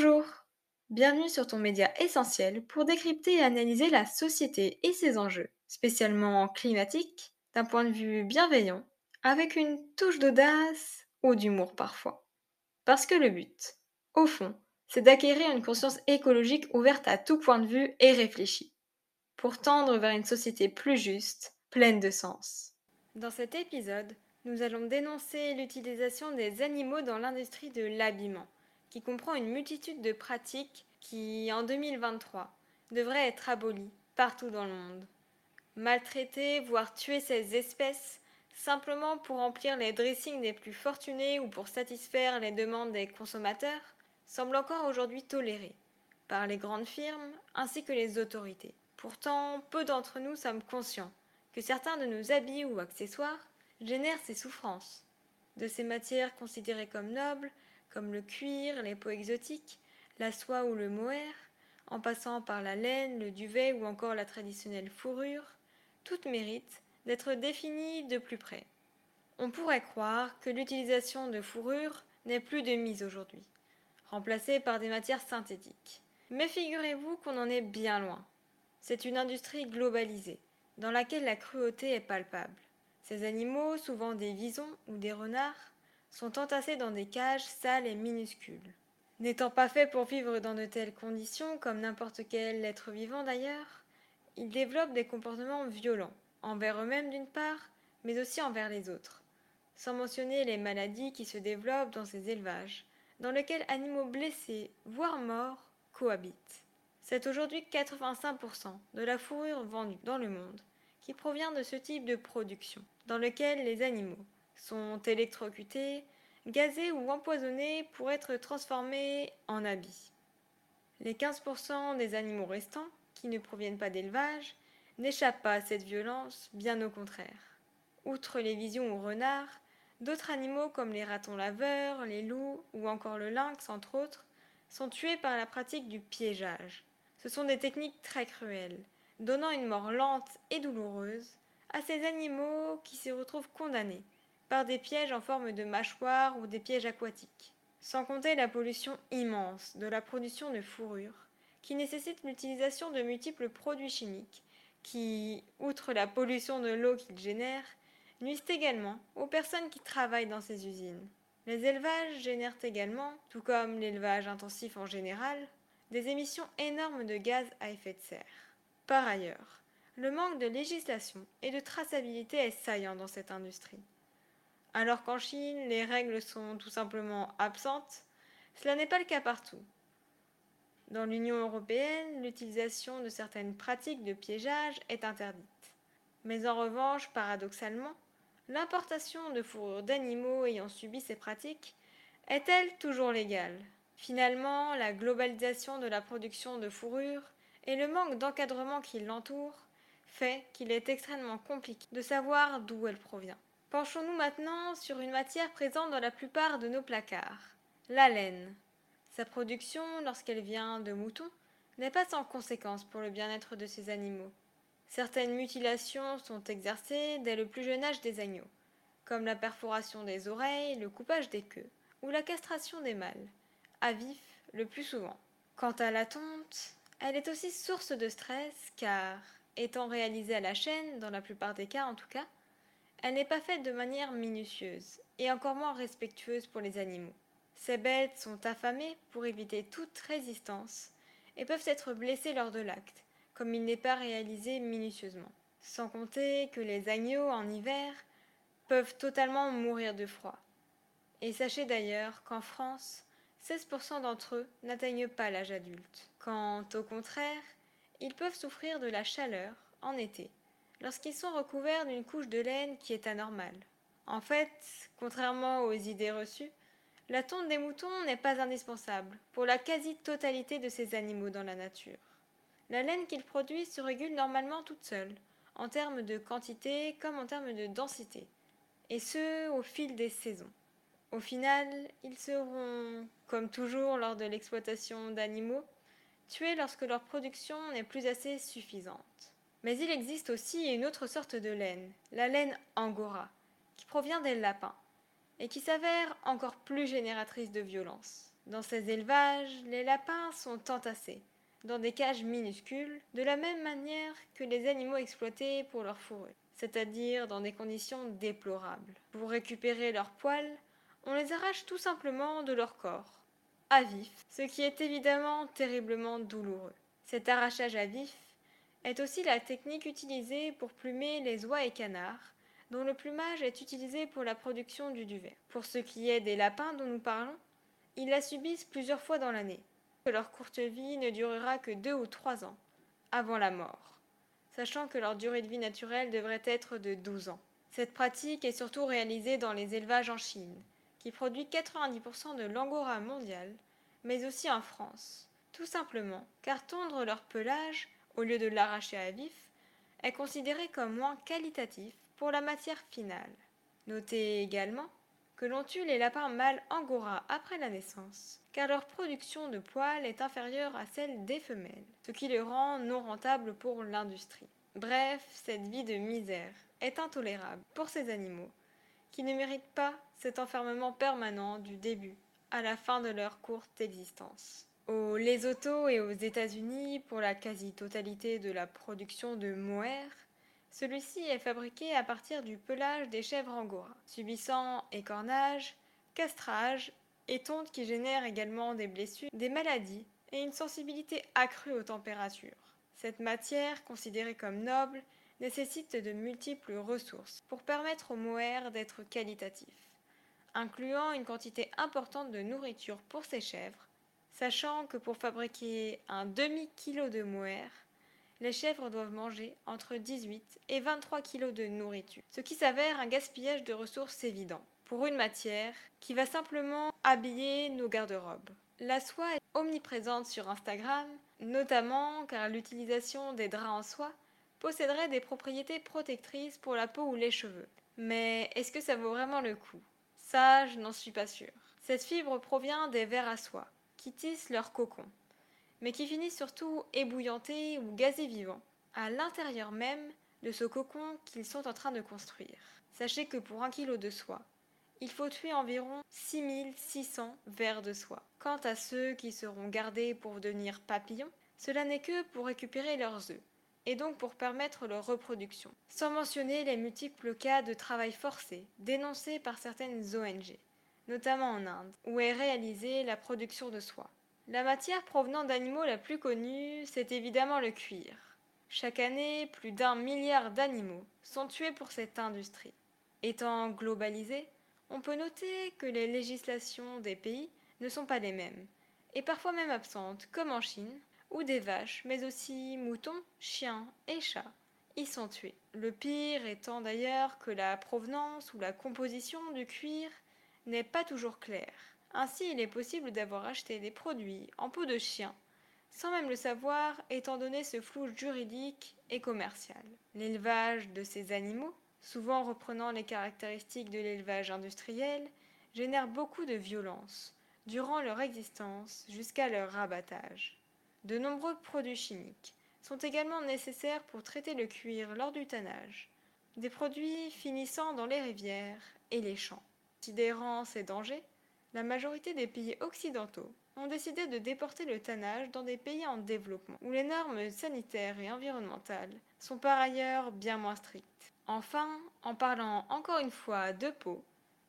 Bonjour, bienvenue sur ton média essentiel pour décrypter et analyser la société et ses enjeux, spécialement climatiques, d'un point de vue bienveillant, avec une touche d'audace ou d'humour parfois. Parce que le but, au fond, c'est d'acquérir une conscience écologique ouverte à tout point de vue et réfléchie, pour tendre vers une société plus juste, pleine de sens. Dans cet épisode, nous allons dénoncer l'utilisation des animaux dans l'industrie de l'habillement, qui comprend une multitude de pratiques qui, en 2023, devraient être abolies partout dans le monde. Maltraiter, voire tuer ces espèces, simplement pour remplir les dressings des plus fortunés ou pour satisfaire les demandes des consommateurs, semble encore aujourd'hui toléré par les grandes firmes ainsi que les autorités. Pourtant, peu d'entre nous sommes conscients que certains de nos habits ou accessoires génèrent ces souffrances. De ces matières considérées comme nobles, comme le cuir, les peaux exotiques, la soie ou le mohair, en passant par la laine, le duvet ou encore la traditionnelle fourrure, toutes méritent d'être définies de plus près. On pourrait croire que l'utilisation de fourrure n'est plus de mise aujourd'hui, remplacée par des matières synthétiques. Mais figurez-vous qu'on en est bien loin. C'est une industrie globalisée, dans laquelle la cruauté est palpable. Ces animaux, souvent des visons ou des renards, sont entassés dans des cages sales et minuscules. N'étant pas faits pour vivre dans de telles conditions, comme n'importe quel être vivant d'ailleurs, ils développent des comportements violents, envers eux-mêmes d'une part, mais aussi envers les autres, sans mentionner les maladies qui se développent dans ces élevages, dans lesquels animaux blessés, voire morts, cohabitent. C'est aujourd'hui 85% de la fourrure vendue dans le monde qui provient de ce type de production, dans lequel les animaux sont électrocutés, gazés ou empoisonnés pour être transformés en habits. Les 15% des animaux restants, qui ne proviennent pas d'élevage, n'échappent pas à cette violence, bien au contraire. Outre les visions ou renards, d'autres animaux comme les ratons laveurs, les loups ou encore le lynx, entre autres, sont tués par la pratique du piégeage. Ce sont des techniques très cruelles, donnant une mort lente et douloureuse à ces animaux qui se retrouvent condamnés par des pièges en forme de mâchoires ou des pièges aquatiques. Sans compter la pollution immense de la production de fourrure, qui nécessite l'utilisation de multiples produits chimiques, qui, outre la pollution de l'eau qu'ils génèrent, nuisent également aux personnes qui travaillent dans ces usines. Les élevages génèrent également, tout comme l'élevage intensif en général, des émissions énormes de gaz à effet de serre. Par ailleurs, le manque de législation et de traçabilité est saillant dans cette industrie. Alors qu'en Chine, les règles sont tout simplement absentes, cela n'est pas le cas partout. Dans l'Union européenne, l'utilisation de certaines pratiques de piégeage est interdite. Mais en revanche, paradoxalement, l'importation de fourrures d'animaux ayant subi ces pratiques est-elle toujours légale? Finalement, la globalisation de la production de fourrure et le manque d'encadrement qui l'entoure fait qu'il est extrêmement compliqué de savoir d'où elle provient. Penchons-nous maintenant sur une matière présente dans la plupart de nos placards, la laine. Sa production, lorsqu'elle vient de moutons, n'est pas sans conséquence pour le bien-être de ces animaux. Certaines mutilations sont exercées dès le plus jeune âge des agneaux, comme la perforation des oreilles, le coupage des queues ou la castration des mâles à vif le plus souvent. Quant à la tonte, elle est aussi source de stress car, étant réalisée à la chaîne, dans la plupart des cas en tout cas, elle n'est pas faite de manière minutieuse et encore moins respectueuse pour les animaux. Ces bêtes sont affamées pour éviter toute résistance et peuvent être blessées lors de l'acte, comme il n'est pas réalisé minutieusement. Sans compter que les agneaux en hiver peuvent totalement mourir de froid. Et sachez d'ailleurs qu'en France, 16% d'entre eux n'atteignent pas l'âge adulte. Quand, au contraire, ils peuvent souffrir de la chaleur en été, lorsqu'ils sont recouverts d'une couche de laine qui est anormale. En fait, contrairement aux idées reçues, la tonte des moutons n'est pas indispensable pour la quasi-totalité de ces animaux dans la nature. La laine qu'ils produisent se régule normalement toute seule, en termes de quantité comme en termes de densité, et ce au fil des saisons. Au final, ils seront, comme toujours lors de l'exploitation d'animaux, tués lorsque leur production n'est plus assez suffisante. Mais il existe aussi une autre sorte de laine, la laine angora, qui provient des lapins, et qui s'avère encore plus génératrice de violence. Dans ces élevages, les lapins sont entassés dans des cages minuscules, de la même manière que les animaux exploités pour leur fourrure, c'est-à-dire dans des conditions déplorables. Pour récupérer leurs poils, on les arrache tout simplement de leur corps, à vif, ce qui est évidemment terriblement douloureux. Cet arrachage à vif est aussi la technique utilisée pour plumer les oies et canards, dont le plumage est utilisé pour la production du duvet. Pour ce qui est des lapins dont nous parlons, ils la subissent plusieurs fois dans l'année, leur courte vie ne durera que deux ou trois ans, avant la mort, sachant que leur durée de vie naturelle devrait être de 12 ans. Cette pratique est surtout réalisée dans les élevages en Chine, qui produit 90% de l'angora mondial, mais aussi en France, tout simplement car tondre leur pelage, au lieu de l'arracher à vif, est considéré comme moins qualitatif pour la matière finale. Notez également que l'on tue les lapins mâles angora après la naissance, car leur production de poils est inférieure à celle des femelles, ce qui les rend non rentables pour l'industrie. Bref, cette vie de misère est intolérable pour ces animaux, qui ne méritent pas cet enfermement permanent du début à la fin de leur courte existence. Au Lesotho et aux États-Unis, pour la quasi-totalité de la production de mohair, celui-ci est fabriqué à partir du pelage des chèvres angora, subissant écornage, castrage et tonte qui génèrent également des blessures, des maladies et une sensibilité accrue aux températures. Cette matière, considérée comme noble, nécessite de multiples ressources pour permettre au mohair d'être qualitatif, incluant une quantité importante de nourriture pour ces chèvres, sachant que pour fabriquer un demi-kilo de mohair, les chèvres doivent manger entre 18 et 23 kg de nourriture, ce qui s'avère un gaspillage de ressources évident pour une matière qui va simplement habiller nos garde-robes. La soie est omniprésente sur Instagram, notamment car l'utilisation des draps en soie posséderait des propriétés protectrices pour la peau ou les cheveux. Mais est-ce que ça vaut vraiment le coup? Ça, je n'en suis pas sûre. Cette fibre provient des vers à soie, qui tissent leur cocon mais qui finit surtout ébouillanté ou gazé vivant, à l'intérieur même de ce cocon qu'ils sont en train de construire. Sachez que pour un kilo de soie, il faut tuer environ 6600 vers de soie. Quant à ceux qui seront gardés pour devenir papillons, cela n'est que pour récupérer leurs œufs, et donc pour permettre leur reproduction, sans mentionner les multiples cas de travail forcé dénoncés par certaines ONG, notamment en Inde, où est réalisée la production de soie. La matière provenant d'animaux la plus connue, c'est évidemment le cuir. Chaque année, plus d'un milliard d'animaux sont tués pour cette industrie. Étant globalisée, on peut noter que les législations des pays ne sont pas les mêmes, et parfois même absentes, comme en Chine, où des vaches, mais aussi moutons, chiens et chats y sont tués. Le pire étant d'ailleurs que la provenance ou la composition du cuir n'est pas toujours claire. Ainsi, il est possible d'avoir acheté des produits en peau de chien, sans même le savoir, étant donné ce flou juridique et commercial. L'élevage de ces animaux, souvent reprenant les caractéristiques de l'élevage industriel, génère beaucoup de violence durant leur existence jusqu'à leur abattage. De nombreux produits chimiques sont également nécessaires pour traiter le cuir lors du tannage, des produits finissant dans les rivières et les champs. Considérant ces dangers, la majorité des pays occidentaux ont décidé de déporter le tannage dans des pays en développement, où les normes sanitaires et environnementales sont par ailleurs bien moins strictes. Enfin, en parlant encore une fois de peau,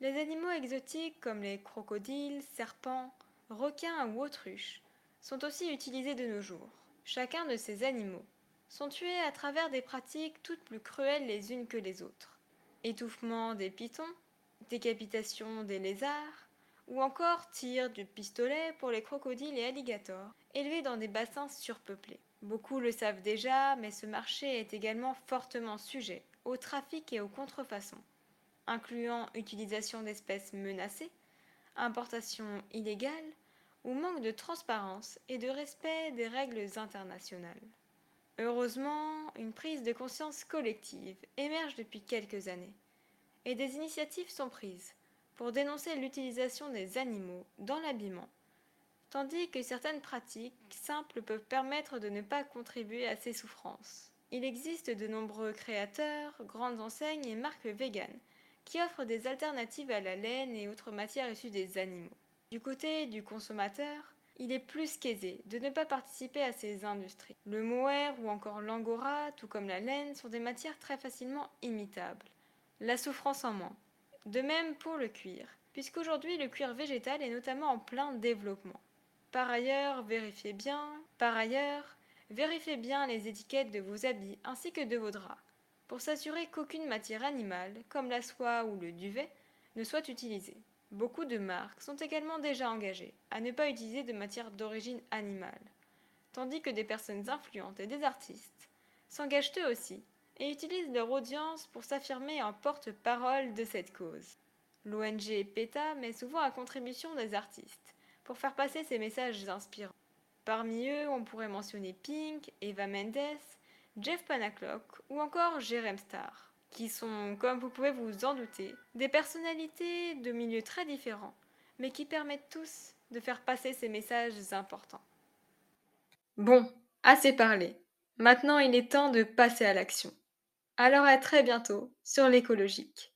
les animaux exotiques comme les crocodiles, serpents, requins ou autruches sont aussi utilisés de nos jours. Chacun de ces animaux sont tués à travers des pratiques toutes plus cruelles les unes que les autres. Étouffement des pitons, décapitation des lézards, ou encore tir du pistolet pour les crocodiles et alligators, élevés dans des bassins surpeuplés. Beaucoup le savent déjà, mais ce marché est également fortement sujet au trafic et aux contrefaçons, incluant utilisation d'espèces menacées, importation illégale ou manque de transparence et de respect des règles internationales. Heureusement, une prise de conscience collective émerge depuis quelques années, et des initiatives sont prises pour dénoncer l'utilisation des animaux dans l'habillement, tandis que certaines pratiques simples peuvent permettre de ne pas contribuer à ces souffrances. Il existe de nombreux créateurs, grandes enseignes et marques véganes qui offrent des alternatives à la laine et autres matières issues des animaux. Du côté du consommateur, il est plus qu'aisé de ne pas participer à ces industries. Le mohair ou encore l'angora, tout comme la laine, sont des matières très facilement imitables. La souffrance en moins. De même pour le cuir, puisqu'aujourd'hui le cuir végétal est notamment en plein développement. Par ailleurs, vérifiez bien, par ailleurs, vérifiez bien les étiquettes de vos habits ainsi que de vos draps, pour s'assurer qu'aucune matière animale, comme la soie ou le duvet, ne soit utilisée. Beaucoup de marques sont également déjà engagées à ne pas utiliser de matière d'origine animale, tandis que des personnes influentes et des artistes s'engagent eux aussi et utilisent leur audience pour s'affirmer en porte-parole de cette cause. L'ONG PETA met souvent à contribution des artistes pour faire passer ces messages inspirants. Parmi eux, on pourrait mentionner Pink, Eva Mendes, Jeff Panaclock ou encore Jerem Star qui sont, comme vous pouvez vous en douter, des personnalités de milieux très différents, mais qui permettent tous de faire passer ces messages importants. Bon, assez parlé. Maintenant, il est temps de passer à l'action. Alors à très bientôt sur l'écologique.